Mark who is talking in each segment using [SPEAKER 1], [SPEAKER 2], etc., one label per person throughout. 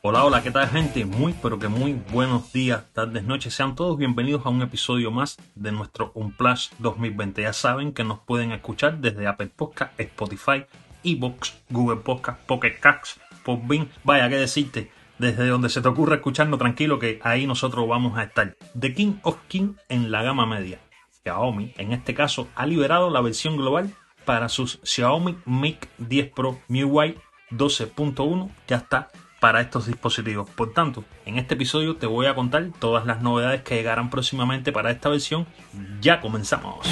[SPEAKER 1] Hola, hola, ¿qué tal gente? Muy, pero que muy buenos días, tardes, noches. Sean todos bienvenidos a un episodio más de nuestro Unplash 2020. Ya saben que nos pueden escuchar desde Apple Podcast, Spotify, Evox, Google Podcast, Pocket Casts, Podbean. Vaya, qué decirte, desde donde se te ocurra escucharnos tranquilo que ahí nosotros vamos a estar. The King of King en la gama media. Xiaomi, en este caso, ha liberado la versión global para sus Xiaomi Mic 10 Pro MIUI 12.1. Ya está para estos dispositivos. Por tanto, en este episodio te voy a contar todas las novedades que llegarán próximamente para esta versión. Ya comenzamos.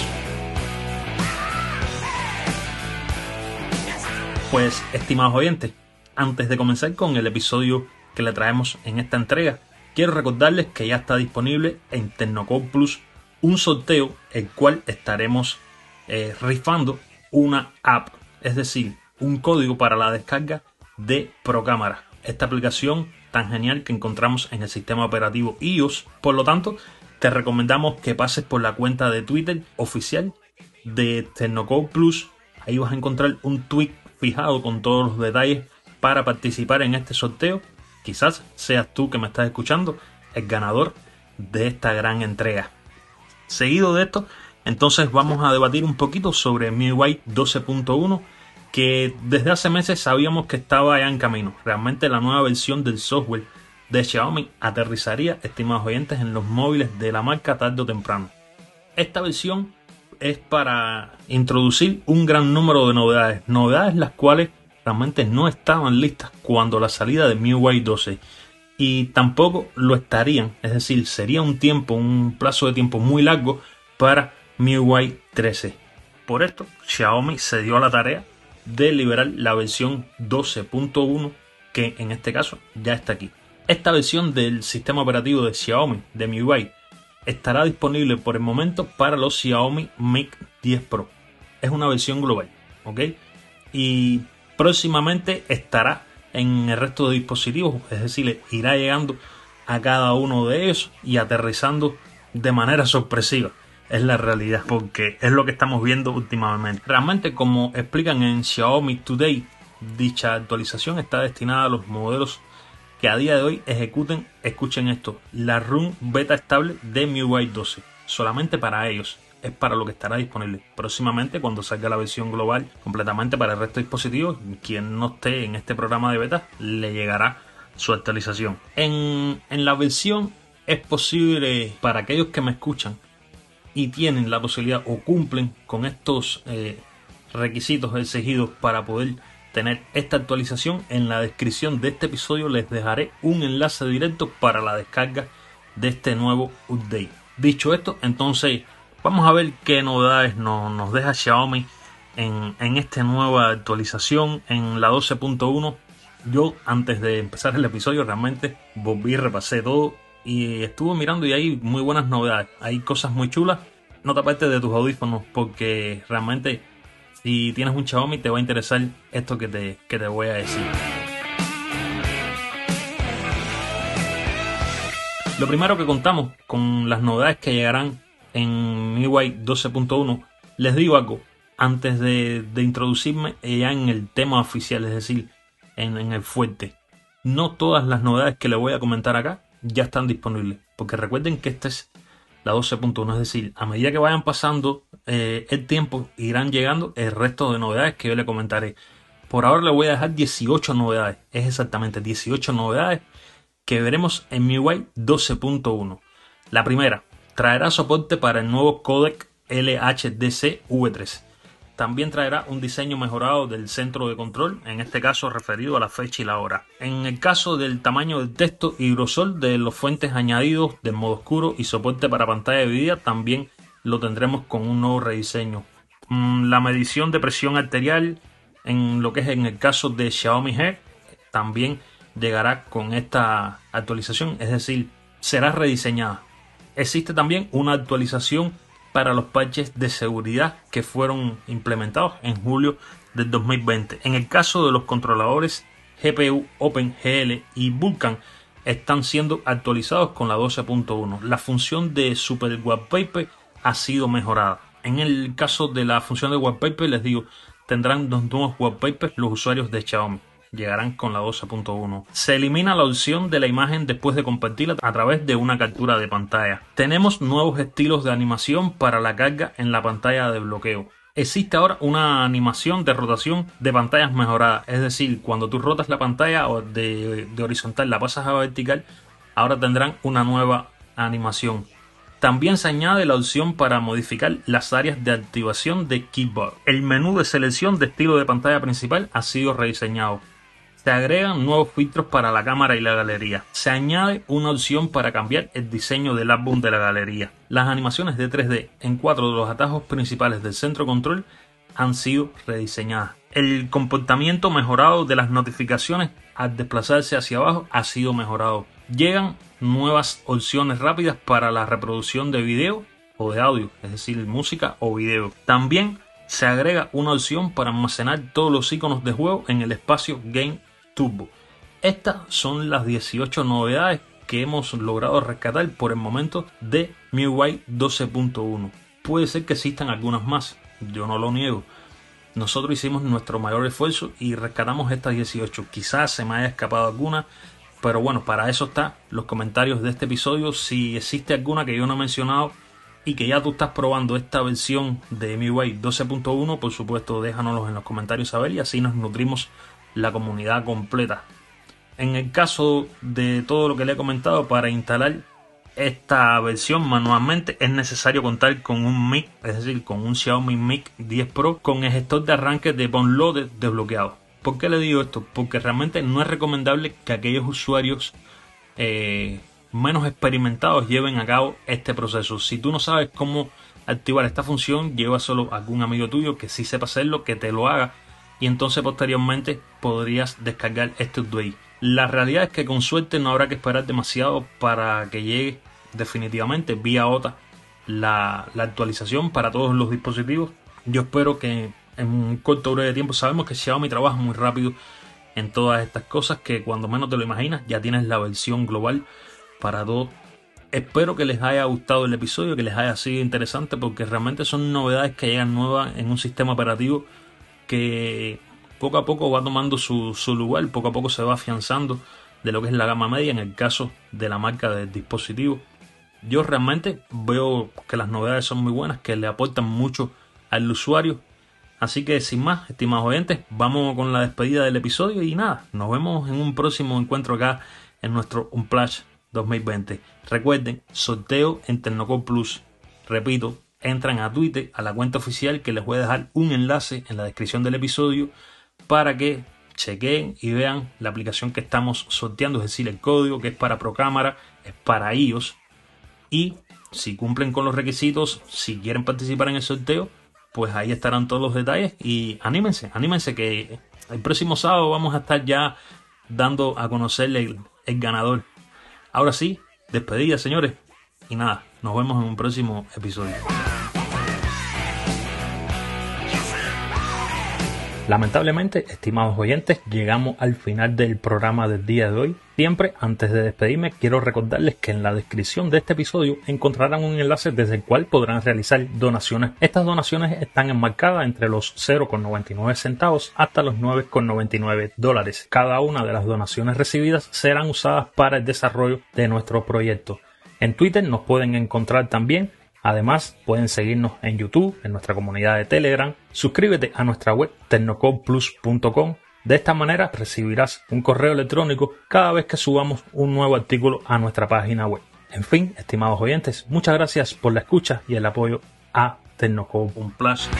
[SPEAKER 1] Pues, estimados oyentes, antes de comenzar con el episodio que le traemos en esta entrega, quiero recordarles que ya está disponible en Tecnocore Plus un sorteo el cual estaremos eh, rifando una app, es decir, un código para la descarga de Procámara esta aplicación tan genial que encontramos en el sistema operativo iOS. Por lo tanto, te recomendamos que pases por la cuenta de Twitter oficial de Tecnocode Plus. Ahí vas a encontrar un tweet fijado con todos los detalles para participar en este sorteo. Quizás seas tú que me estás escuchando el ganador de esta gran entrega. Seguido de esto, entonces vamos a debatir un poquito sobre MIUI 12.1 que desde hace meses sabíamos que estaba ya en camino. Realmente la nueva versión del software de Xiaomi aterrizaría, estimados oyentes, en los móviles de la marca tarde o temprano. Esta versión es para introducir un gran número de novedades, novedades las cuales realmente no estaban listas cuando la salida de MIUI 12 y tampoco lo estarían, es decir, sería un tiempo, un plazo de tiempo muy largo para MIUI 13. Por esto, Xiaomi se dio a la tarea de liberar la versión 12.1 que en este caso ya está aquí. Esta versión del sistema operativo de Xiaomi de MIUI estará disponible por el momento para los Xiaomi Mic 10 Pro. Es una versión global, ¿ok? Y próximamente estará en el resto de dispositivos, es decir, irá llegando a cada uno de ellos y aterrizando de manera sorpresiva es la realidad, porque es lo que estamos viendo últimamente. Realmente, como explican en Xiaomi Today, dicha actualización está destinada a los modelos que a día de hoy ejecuten, escuchen esto, la run beta estable de MIUI 12, solamente para ellos. Es para lo que estará disponible. Próximamente, cuando salga la versión global completamente para el resto de dispositivos, quien no esté en este programa de beta le llegará su actualización. En, en la versión es posible para aquellos que me escuchan y tienen la posibilidad o cumplen con estos eh, requisitos exigidos para poder tener esta actualización, en la descripción de este episodio les dejaré un enlace directo para la descarga de este nuevo update. Dicho esto, entonces vamos a ver qué novedades nos, deja Xiaomi en, en esta nueva actualización en la 12.1. Yo antes de empezar el episodio realmente volví repasé todo y estuve mirando y hay muy buenas novedades. Hay cosas muy chulas. No te apartes de tus audífonos porque realmente si tienes un Xiaomi te va a interesar esto que te, que te voy a decir. Lo primero que contamos con las novedades que llegarán en MIUI 12.1, les digo algo, antes de, introducirme ya en el tema oficial, es decir, en, en el fuerte. No todas las novedades que les voy a comentar acá ya están disponibles. Porque recuerden que esta es la 12.1, es decir, a medida que vayan pasando eh, el tiempo, irán llegando el resto de novedades que yo le comentaré. Por ahora le voy a dejar 18 novedades, es exactamente 18 novedades que veremos en MIUI 12.1. La primera, traerá soporte para el nuevo codec LHDC V3. También traerá un diseño mejorado del centro de control, en este caso referido a la fecha y la hora. En el caso del tamaño del texto y grosor de los fuentes añadidos del modo oscuro y soporte para pantalla de video también lo tendremos con un nuevo rediseño. Mm, la medición de presión arterial en lo que es en el caso de Xiaomi Head también llegará con esta actualización, es decir, será rediseñada. Existe también una actualización para los parches de seguridad que fueron implementados en julio del 2020. En el caso de los controladores GPU, OpenGL y Vulkan están siendo actualizados con la 12.1. La función de Super Wallpaper ha sido mejorada. En el caso de la función de Wallpaper, les digo, tendrán dos nuevos wallpapers los usuarios de Xiaomi. Llegarán con la 12.1. Se elimina la opción de la imagen después de compartirla a través de una captura de pantalla. Tenemos nuevos estilos de animación para la carga en la pantalla de bloqueo. Existe ahora una animación de rotación de pantallas mejorada, es decir, cuando tú rotas la pantalla de, de horizontal la pasas a vertical, ahora tendrán una nueva animación. También se añade la opción para modificar las áreas de activación de Keyboard. El menú de selección de estilo de pantalla principal ha sido rediseñado. Se agregan nuevos filtros para la cámara y la galería. Se añade una opción para cambiar el diseño del álbum de la galería. Las animaciones de 3D en cuatro de los atajos principales del centro control han sido rediseñadas. El comportamiento mejorado de las notificaciones al desplazarse hacia abajo ha sido mejorado. Llegan nuevas opciones rápidas para la reproducción de video o de audio, es decir, música o video. También se agrega una opción para almacenar todos los iconos de juego en el espacio Game Estas son las 18 novedades que hemos logrado rescatar por el momento de MIUI 12.1. Puede ser que existan algunas más, yo no lo niego. Nosotros hicimos nuestro mayor esfuerzo y rescatamos estas 18. Quizás se me haya escapado alguna, pero bueno, para eso están los comentarios de este episodio. Si existe alguna que yo no he mencionado y que ya tú estás probando esta versión de MIUI 12.1, por supuesto déjanoslo en los comentarios a ver y así nos nutrimos la comunidad completa. En el caso de todo lo que le he comentado, para instalar esta versión manualmente es necesario contar con un mic, es decir, con un Xiaomi Mic 10 Pro con el gestor de arranque de Loaded desbloqueado. ¿Por qué le digo esto? Porque realmente no es recomendable que aquellos usuarios eh, menos experimentados lleven a cabo este proceso. Si tú no sabes cómo activar esta función, lleva solo a algún amigo tuyo que sí sepa hacerlo, que te lo haga y entonces posteriormente podrías descargar este update. La realidad es que con suerte no habrá que esperar demasiado para que llegue definitivamente vía OTA la, la actualización para todos los dispositivos. Yo espero que en un corto breve de tiempo. Sabemos que Xiaomi trabaja muy rápido en todas estas cosas que cuando menos te lo imaginas ya tienes la versión global para todo. Espero que les haya gustado el episodio, que les haya sido interesante porque realmente son novedades que llegan nuevas en un sistema operativo que poco a poco va tomando su, su lugar, poco a poco se va afianzando de lo que es la gama media en el caso de la marca del dispositivo. Yo realmente veo que las novedades son muy buenas, que le aportan mucho al usuario Así que sin más, estimados oyentes, vamos con la despedida del episodio y nada, nos vemos en un próximo encuentro acá en nuestro Unplash 2020. Recuerden, sorteo en Tecnocore Plus. Repito, entran a Twitter, a la cuenta oficial que les voy a dejar un enlace en la descripción del episodio para que chequen y vean la aplicación que estamos sorteando, es decir, el código que es para Procámara, es para iOS y si cumplen con los requisitos, si quieren participar en el sorteo, pues ahí estarán todos los detalles y anímense, anímense que el próximo sábado vamos a estar ya dando a conocerle el, el ganador. Ahora sí, despedida señores y nada, nos vemos en un próximo episodio. Lamentablemente, estimados oyentes, llegamos al final del programa del día de hoy. Siempre, antes de despedirme, quiero recordarles que en la descripción de este episodio encontrarán un enlace desde el cual podrán realizar donaciones. Estas donaciones están enmarcadas entre los 0,99 centavos hasta los 9,99 dólares. Cada una de las donaciones recibidas serán usadas para el desarrollo de nuestro proyecto. En Twitter nos pueden encontrar también Además, pueden seguirnos en YouTube, en nuestra comunidad de Telegram. Suscríbete a nuestra web tecnocomplus.com. De esta manera recibirás un correo electrónico cada vez que subamos un nuevo artículo a nuestra página web. En fin, estimados oyentes, muchas gracias por la escucha y el apoyo a Tecnocom.
[SPEAKER 2] Un placer.